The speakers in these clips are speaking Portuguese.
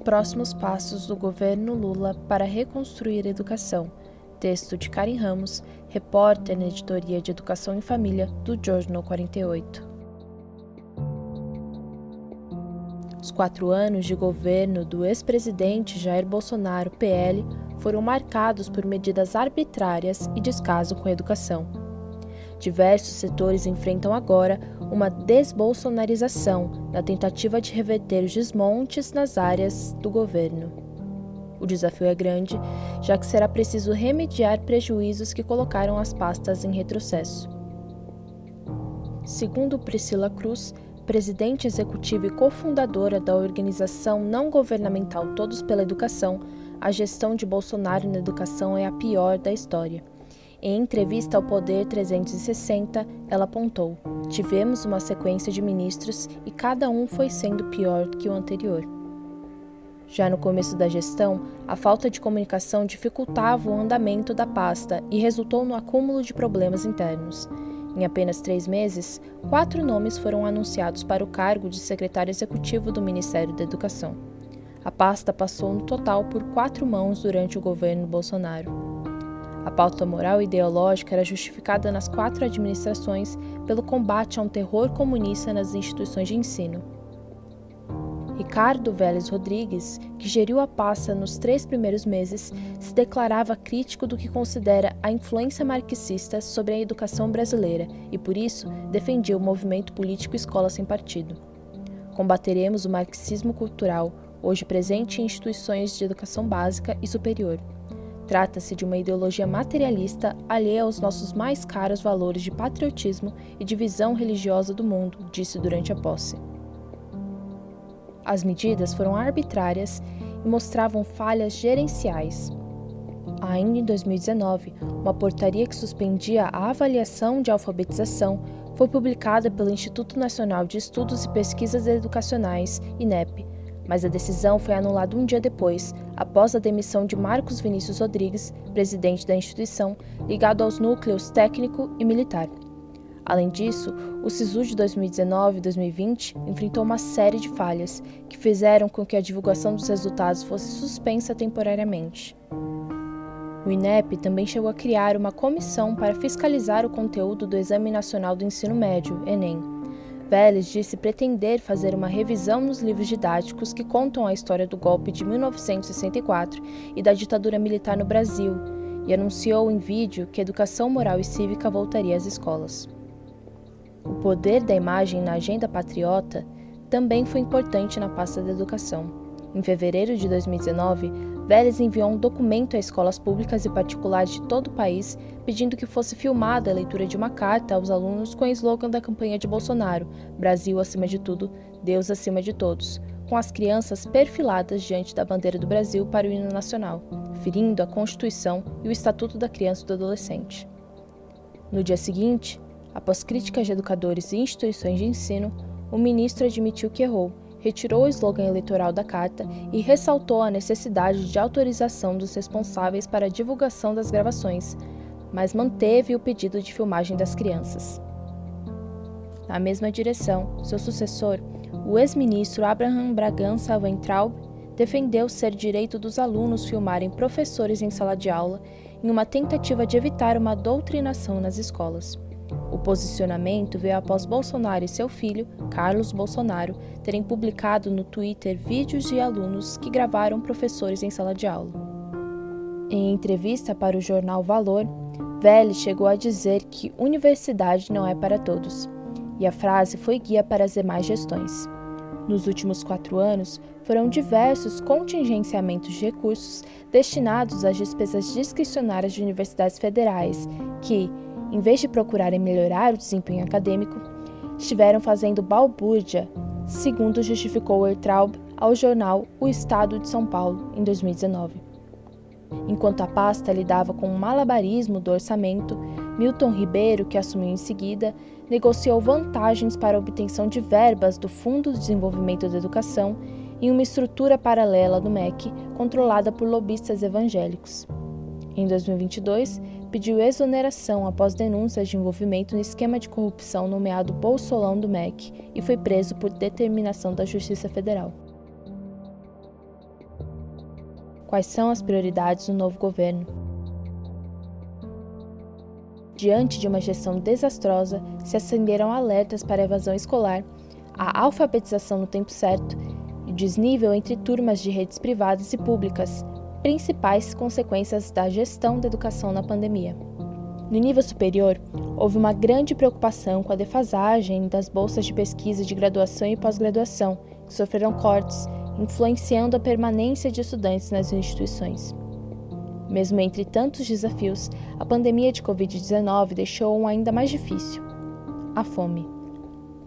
próximos passos do governo Lula para reconstruir a educação. Texto de Karen Ramos, repórter na editoria de Educação em Família do Jornal 48. Os quatro anos de governo do ex-presidente Jair Bolsonaro, PL, foram marcados por medidas arbitrárias e descaso com a educação. Diversos setores enfrentam agora uma desbolsonarização na tentativa de reverter os desmontes nas áreas do governo. O desafio é grande, já que será preciso remediar prejuízos que colocaram as pastas em retrocesso. Segundo Priscila Cruz, presidente executiva e cofundadora da organização não governamental Todos pela Educação, a gestão de Bolsonaro na educação é a pior da história. Em entrevista ao Poder 360, ela apontou: Tivemos uma sequência de ministros e cada um foi sendo pior que o anterior. Já no começo da gestão, a falta de comunicação dificultava o andamento da pasta e resultou no acúmulo de problemas internos. Em apenas três meses, quatro nomes foram anunciados para o cargo de secretário executivo do Ministério da Educação. A pasta passou no total por quatro mãos durante o governo Bolsonaro. A pauta moral e ideológica era justificada nas quatro administrações pelo combate a um terror comunista nas instituições de ensino. Ricardo Vélez Rodrigues, que geriu a pasta nos três primeiros meses, se declarava crítico do que considera a influência marxista sobre a educação brasileira e, por isso, defendia o movimento político Escola Sem Partido. Combateremos o marxismo cultural, hoje presente em instituições de educação básica e superior. Trata-se de uma ideologia materialista alheia aos nossos mais caros valores de patriotismo e de visão religiosa do mundo, disse durante a posse. As medidas foram arbitrárias e mostravam falhas gerenciais. Ainda em 2019, uma portaria que suspendia a avaliação de alfabetização foi publicada pelo Instituto Nacional de Estudos e Pesquisas Educacionais, INEP, mas a decisão foi anulada um dia depois, após a demissão de Marcos Vinícius Rodrigues, presidente da instituição, ligado aos núcleos técnico e militar. Além disso, o SISU de 2019 e 2020 enfrentou uma série de falhas que fizeram com que a divulgação dos resultados fosse suspensa temporariamente. O INEP também chegou a criar uma comissão para fiscalizar o conteúdo do Exame Nacional do Ensino Médio, Enem. Vélez disse pretender fazer uma revisão nos livros didáticos que contam a história do golpe de 1964 e da ditadura militar no Brasil, e anunciou em vídeo que educação moral e cívica voltaria às escolas. O poder da imagem na agenda patriota também foi importante na pasta da educação. Em fevereiro de 2019, Vélez enviou um documento a escolas públicas e particulares de todo o país pedindo que fosse filmada a leitura de uma carta aos alunos com o slogan da campanha de Bolsonaro: Brasil acima de tudo, Deus acima de todos, com as crianças perfiladas diante da bandeira do Brasil para o hino nacional, ferindo a Constituição e o Estatuto da Criança e do Adolescente. No dia seguinte, Após críticas de educadores e instituições de ensino, o ministro admitiu que errou, retirou o slogan eleitoral da carta e ressaltou a necessidade de autorização dos responsáveis para a divulgação das gravações, mas manteve o pedido de filmagem das crianças. Na mesma direção, seu sucessor, o ex-ministro Abraham Bragança Weintraub, defendeu ser direito dos alunos filmarem professores em sala de aula em uma tentativa de evitar uma doutrinação nas escolas. Posicionamento veio após Bolsonaro e seu filho, Carlos Bolsonaro, terem publicado no Twitter vídeos de alunos que gravaram professores em sala de aula. Em entrevista para o jornal Valor, Vélez chegou a dizer que universidade não é para todos, e a frase foi guia para as demais gestões. Nos últimos quatro anos, foram diversos contingenciamentos de recursos destinados às despesas discricionárias de universidades federais, que, em vez de procurarem melhorar o desempenho acadêmico, estiveram fazendo balbúrdia, segundo justificou Ertraub ao jornal O Estado de São Paulo em 2019. Enquanto a pasta lidava com o malabarismo do orçamento, Milton Ribeiro, que assumiu em seguida, negociou vantagens para a obtenção de verbas do Fundo de Desenvolvimento da Educação em uma estrutura paralela do MEC controlada por lobistas evangélicos. Em 2022, pediu exoneração após denúncias de envolvimento no esquema de corrupção nomeado Bolsolão do MEC e foi preso por determinação da Justiça Federal. Quais são as prioridades do novo governo? Diante de uma gestão desastrosa, se acenderam alertas para a evasão escolar, a alfabetização no tempo certo e desnível entre turmas de redes privadas e públicas, principais consequências da gestão da educação na pandemia. No nível superior, houve uma grande preocupação com a defasagem das bolsas de pesquisa de graduação e pós-graduação, que sofreram cortes, influenciando a permanência de estudantes nas instituições. Mesmo entre tantos desafios, a pandemia de Covid-19 deixou um ainda mais difícil: a fome.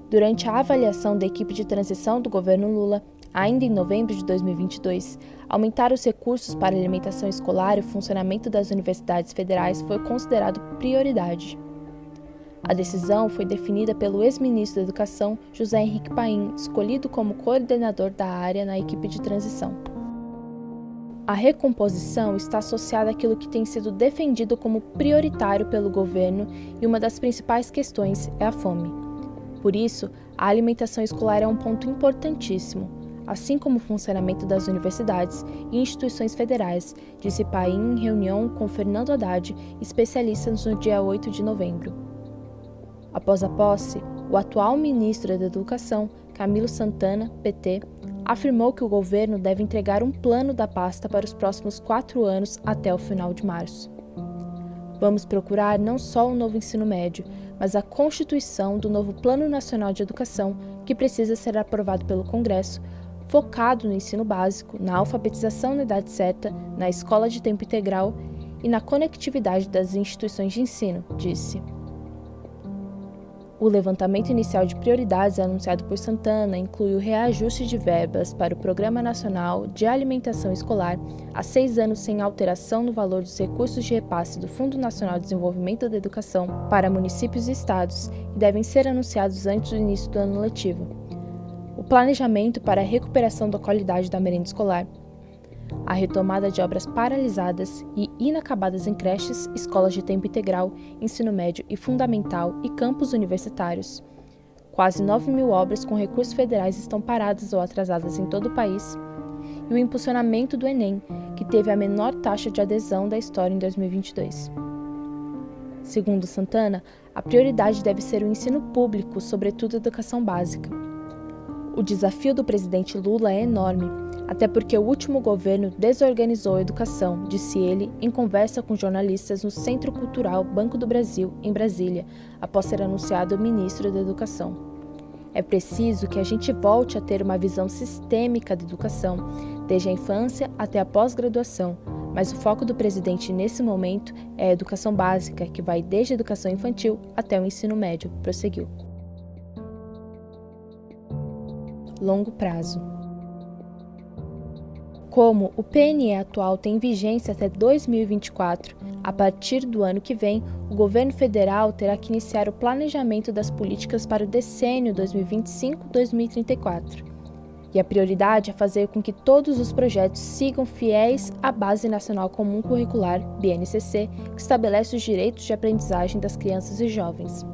Durante a avaliação da equipe de transição do governo Lula, ainda em novembro de 2022, aumentar os recursos para alimentação escolar e o funcionamento das universidades federais foi considerado prioridade. A decisão foi definida pelo ex-ministro da Educação, José Henrique Paim, escolhido como coordenador da área na equipe de transição. A recomposição está associada àquilo que tem sido defendido como prioritário pelo governo e uma das principais questões é a fome. Por isso, a alimentação escolar é um ponto importantíssimo, assim como o funcionamento das universidades e instituições federais, disse Paim em reunião com Fernando Haddad, especialista no dia 8 de novembro. Após a posse, o atual ministro da Educação, Camilo Santana, PT, afirmou que o governo deve entregar um plano da pasta para os próximos quatro anos até o final de março. Vamos procurar não só o novo ensino médio, mas a constituição do novo Plano Nacional de Educação, que precisa ser aprovado pelo Congresso, focado no ensino básico, na alfabetização na idade certa, na escola de tempo integral e na conectividade das instituições de ensino, disse. O levantamento inicial de prioridades anunciado por Santana inclui o reajuste de verbas para o Programa Nacional de Alimentação Escolar há seis anos sem alteração no valor dos recursos de repasse do Fundo Nacional de Desenvolvimento da Educação para municípios e estados e devem ser anunciados antes do início do ano letivo. O planejamento para a recuperação da qualidade da merenda escolar a retomada de obras paralisadas e inacabadas em creches, escolas de tempo integral, ensino médio e fundamental e campos universitários. Quase 9 mil obras com recursos federais estão paradas ou atrasadas em todo o país. E o impulsionamento do Enem, que teve a menor taxa de adesão da história em 2022. Segundo Santana, a prioridade deve ser o ensino público, sobretudo a educação básica. O desafio do presidente Lula é enorme até porque o último governo desorganizou a educação, disse ele em conversa com jornalistas no Centro Cultural Banco do Brasil, em Brasília, após ser anunciado ministro da Educação. É preciso que a gente volte a ter uma visão sistêmica da educação, desde a infância até a pós-graduação, mas o foco do presidente nesse momento é a educação básica, que vai desde a educação infantil até o ensino médio, prosseguiu. Longo prazo. Como o PNE atual tem vigência até 2024, a partir do ano que vem, o governo federal terá que iniciar o planejamento das políticas para o decênio 2025-2034. E a prioridade é fazer com que todos os projetos sigam fiéis à Base Nacional Comum Curricular, BNCC, que estabelece os direitos de aprendizagem das crianças e jovens.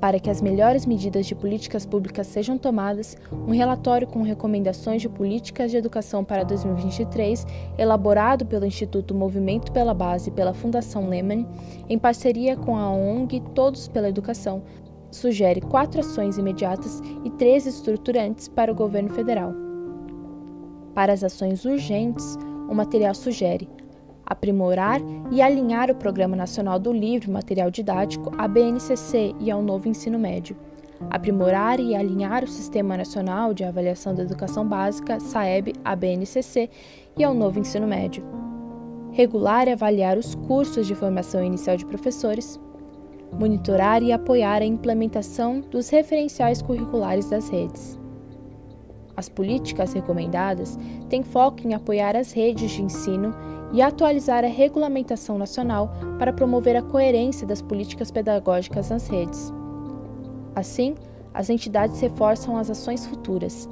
Para que as melhores medidas de políticas públicas sejam tomadas, um relatório com recomendações de políticas de educação para 2023, elaborado pelo Instituto Movimento pela Base e pela Fundação Lehman, em parceria com a ONG Todos pela Educação, sugere quatro ações imediatas e três estruturantes para o governo federal. Para as ações urgentes, o material sugere aprimorar e alinhar o Programa Nacional do Livro Material Didático à BNCC e ao novo ensino médio, aprimorar e alinhar o Sistema Nacional de Avaliação da Educação Básica, SAEB, à BNCC e ao novo ensino médio, regular e avaliar os cursos de formação inicial de professores, monitorar e apoiar a implementação dos referenciais curriculares das redes. As políticas recomendadas têm foco em apoiar as redes de ensino e atualizar a regulamentação nacional para promover a coerência das políticas pedagógicas nas redes. Assim, as entidades reforçam as ações futuras,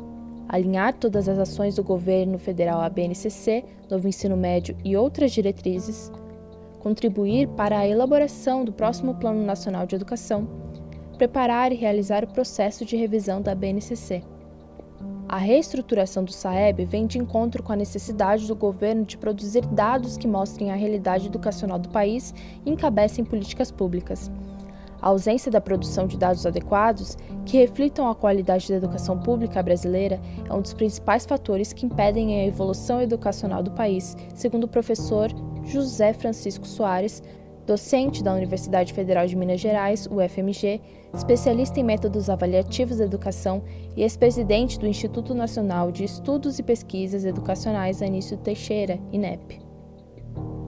alinhar todas as ações do governo federal à BNCC, novo ensino médio e outras diretrizes, contribuir para a elaboração do próximo Plano Nacional de Educação, preparar e realizar o processo de revisão da BNCC. A reestruturação do SAEB vem de encontro com a necessidade do governo de produzir dados que mostrem a realidade educacional do país e encabecem políticas públicas. A ausência da produção de dados adequados, que reflitam a qualidade da educação pública brasileira, é um dos principais fatores que impedem a evolução educacional do país, segundo o professor José Francisco Soares, docente da Universidade Federal de Minas Gerais, UFMG, especialista em métodos avaliativos da educação e ex-presidente do Instituto Nacional de Estudos e Pesquisas Educacionais Anísio Teixeira, INEP.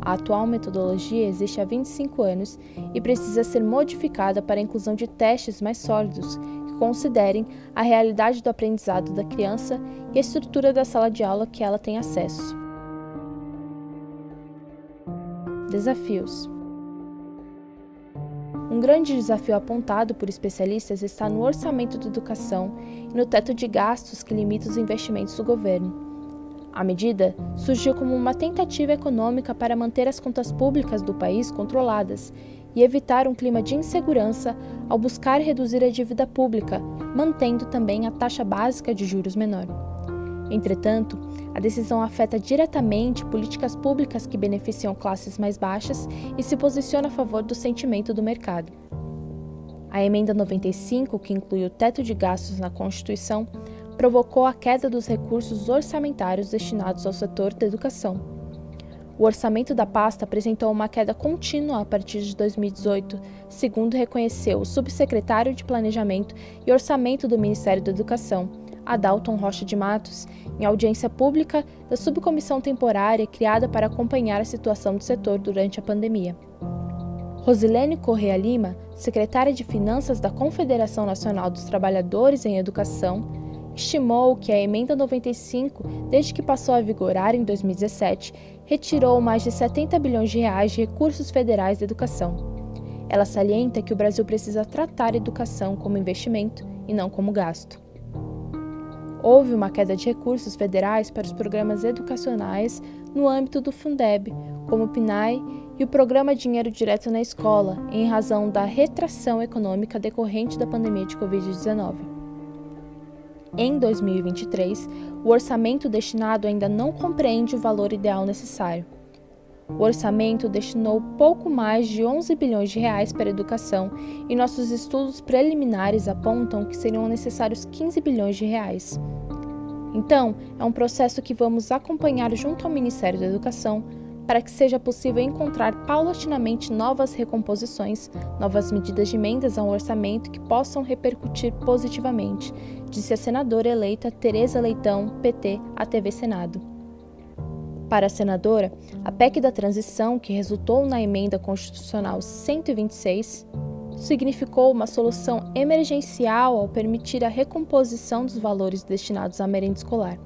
A atual metodologia existe há 25 anos e precisa ser modificada para a inclusão de testes mais sólidos que considerem a realidade do aprendizado da criança e a estrutura da sala de aula que ela tem acesso. Desafios um grande desafio apontado por especialistas está no orçamento da educação e no teto de gastos que limita os investimentos do governo. A medida surgiu como uma tentativa econômica para manter as contas públicas do país controladas e evitar um clima de insegurança ao buscar reduzir a dívida pública, mantendo também a taxa básica de juros menor. Entretanto, a decisão afeta diretamente políticas públicas que beneficiam classes mais baixas e se posiciona a favor do sentimento do mercado. A emenda 95, que inclui o teto de gastos na Constituição, provocou a queda dos recursos orçamentários destinados ao setor da educação. O orçamento da pasta apresentou uma queda contínua a partir de 2018, segundo reconheceu o subsecretário de Planejamento e Orçamento do Ministério da Educação, Adalton Rocha de Matos, em audiência pública da subcomissão temporária criada para acompanhar a situação do setor durante a pandemia. Rosilene Correa Lima, secretária de Finanças da Confederação Nacional dos Trabalhadores em Educação, estimou que a Emenda 95, desde que passou a vigorar em 2017, retirou mais de 70 bilhões de reais de recursos federais da educação. Ela salienta que o Brasil precisa tratar a educação como investimento e não como gasto. Houve uma queda de recursos federais para os programas educacionais no âmbito do Fundeb, como o PNAE e o Programa Dinheiro Direto na Escola, em razão da retração econômica decorrente da pandemia de Covid-19. Em 2023, o orçamento destinado ainda não compreende o valor ideal necessário. O orçamento destinou pouco mais de 11 bilhões de reais para a educação e nossos estudos preliminares apontam que seriam necessários 15 bilhões de reais. Então, é um processo que vamos acompanhar junto ao Ministério da Educação para que seja possível encontrar paulatinamente novas recomposições, novas medidas de emendas ao orçamento que possam repercutir positivamente, disse a senadora eleita Tereza Leitão, PT, à TV Senado. Para a senadora, a PEC da transição, que resultou na emenda constitucional 126, significou uma solução emergencial ao permitir a recomposição dos valores destinados à merenda escolar.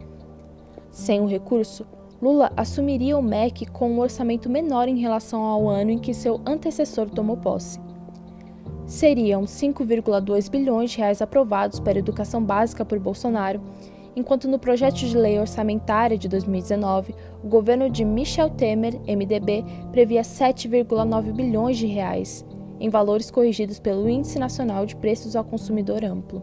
Sem o recurso, Lula assumiria o MEC com um orçamento menor em relação ao ano em que seu antecessor tomou posse. Seriam 5,2 bilhões de reais aprovados para a educação básica por Bolsonaro enquanto no projeto de lei orçamentária de 2019, o governo de Michel Temer, MDB, previa 7,9 bilhões de reais, em valores corrigidos pelo Índice Nacional de Preços ao Consumidor Amplo.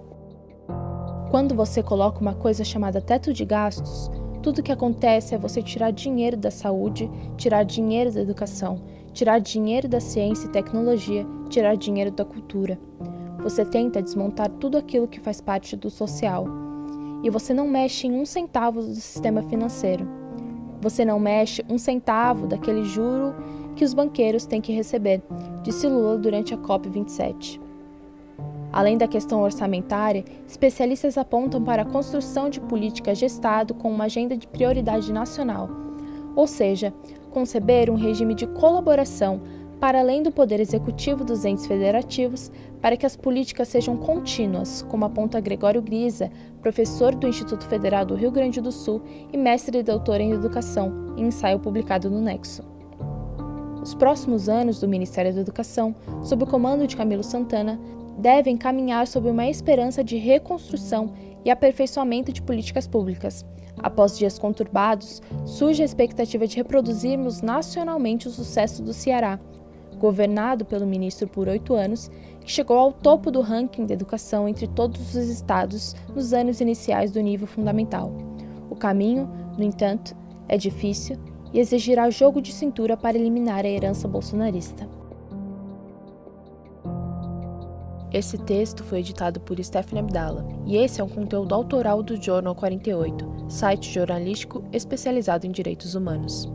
Quando você coloca uma coisa chamada teto de gastos, tudo o que acontece é você tirar dinheiro da saúde, tirar dinheiro da educação, tirar dinheiro da ciência e tecnologia, tirar dinheiro da cultura. Você tenta desmontar tudo aquilo que faz parte do social e você não mexe em um centavo do sistema financeiro. Você não mexe um centavo daquele juro que os banqueiros têm que receber, disse Lula durante a COP27. Além da questão orçamentária, especialistas apontam para a construção de políticas de Estado com uma agenda de prioridade nacional, ou seja, conceber um regime de colaboração para além do poder executivo dos entes federativos, para que as políticas sejam contínuas, como aponta Gregório Grisa, professor do Instituto Federal do Rio Grande do Sul e mestre e doutor em educação, em ensaio publicado no Nexo. Os próximos anos do Ministério da Educação, sob o comando de Camilo Santana, devem caminhar sob uma esperança de reconstrução e aperfeiçoamento de políticas públicas. Após dias conturbados, surge a expectativa de reproduzirmos nacionalmente o sucesso do Ceará, governado pelo ministro por oito anos, que chegou ao topo do ranking da educação entre todos os estados nos anos iniciais do nível fundamental. O caminho, no entanto, é difícil e exigirá jogo de cintura para eliminar a herança bolsonarista. Esse texto foi editado por Stephanie Abdala e esse é um conteúdo autoral do Jornal 48, site jornalístico especializado em direitos humanos.